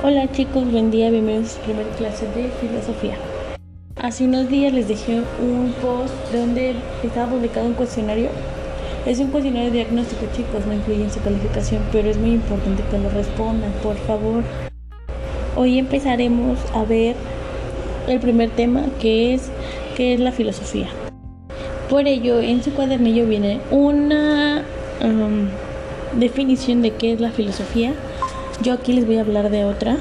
Hola chicos, buen día, bienvenidos a su primera clase de filosofía. Hace unos días les dejé un post donde estaba publicado un cuestionario. Es un cuestionario diagnóstico chicos, no influye en su calificación, pero es muy importante que lo respondan, por favor. Hoy empezaremos a ver el primer tema que es qué es la filosofía. Por ello, en su cuadernillo viene una um, definición de qué es la filosofía yo aquí les voy a hablar de otra.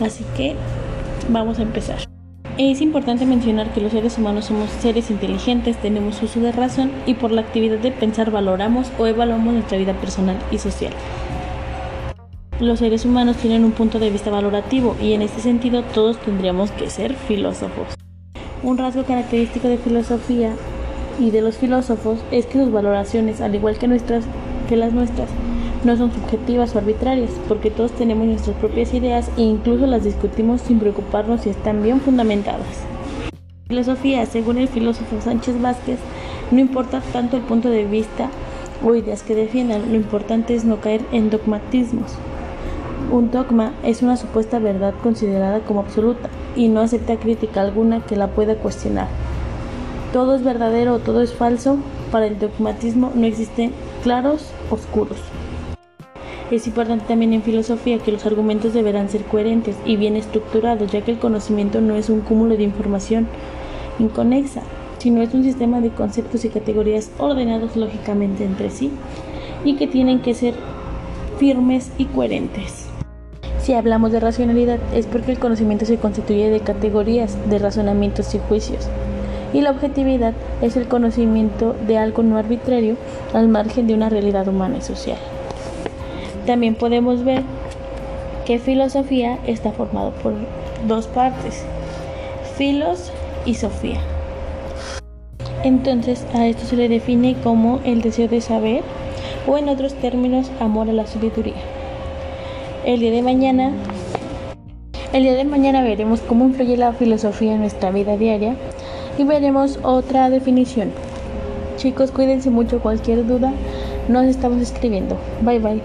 Así que vamos a empezar. Es importante mencionar que los seres humanos somos seres inteligentes, tenemos uso de razón y por la actividad de pensar valoramos o evaluamos nuestra vida personal y social. Los seres humanos tienen un punto de vista valorativo y en este sentido todos tendríamos que ser filósofos. Un rasgo característico de filosofía y de los filósofos es que sus valoraciones, al igual que, nuestras, que las nuestras, no son subjetivas o arbitrarias, porque todos tenemos nuestras propias ideas e incluso las discutimos sin preocuparnos si están bien fundamentadas. Filosofía, según el filósofo Sánchez Vázquez, no importa tanto el punto de vista o ideas que defiendan, lo importante es no caer en dogmatismos. Un dogma es una supuesta verdad considerada como absoluta y no acepta crítica alguna que la pueda cuestionar. Todo es verdadero o todo es falso. Para el dogmatismo no existen claros oscuros. Es importante también en filosofía que los argumentos deberán ser coherentes y bien estructurados, ya que el conocimiento no es un cúmulo de información inconexa, sino es un sistema de conceptos y categorías ordenados lógicamente entre sí y que tienen que ser firmes y coherentes. Si hablamos de racionalidad es porque el conocimiento se constituye de categorías, de razonamientos y juicios. Y la objetividad es el conocimiento de algo no arbitrario al margen de una realidad humana y social. También podemos ver que filosofía está formado por dos partes, filos y sofía. Entonces a esto se le define como el deseo de saber o en otros términos amor a la sabiduría. El día de mañana el día de mañana veremos cómo influye la filosofía en nuestra vida diaria y veremos otra definición. Chicos, cuídense mucho, cualquier duda nos estamos escribiendo. Bye bye.